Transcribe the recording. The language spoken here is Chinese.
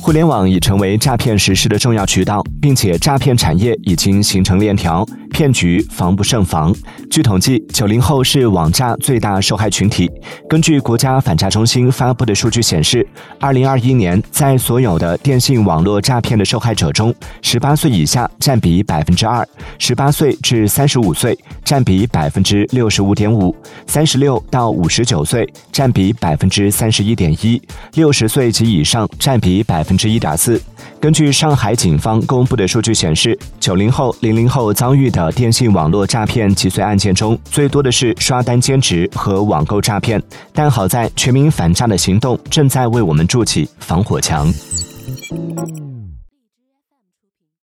互联网已成为诈骗实施的重要渠道，并且诈骗产业已经形成链条，骗局防不胜防。据统计，九零后是网诈最大受害群体。根据国家反诈中心发布的数据显示，二零二一年在所有的电信网络诈骗的受害者中，十八岁以下占比百分之二，十八岁至三十五岁占比百分之六十五点五，三十六到五十九岁占比百分之三十一点一，六十岁及以上占比百分。之一点四。根据上海警方公布的数据显示，九零后、零零后遭遇的电信网络诈骗及罪案件中，最多的是刷单兼职和网购诈骗。但好在全民反诈的行动正在为我们筑起防火墙。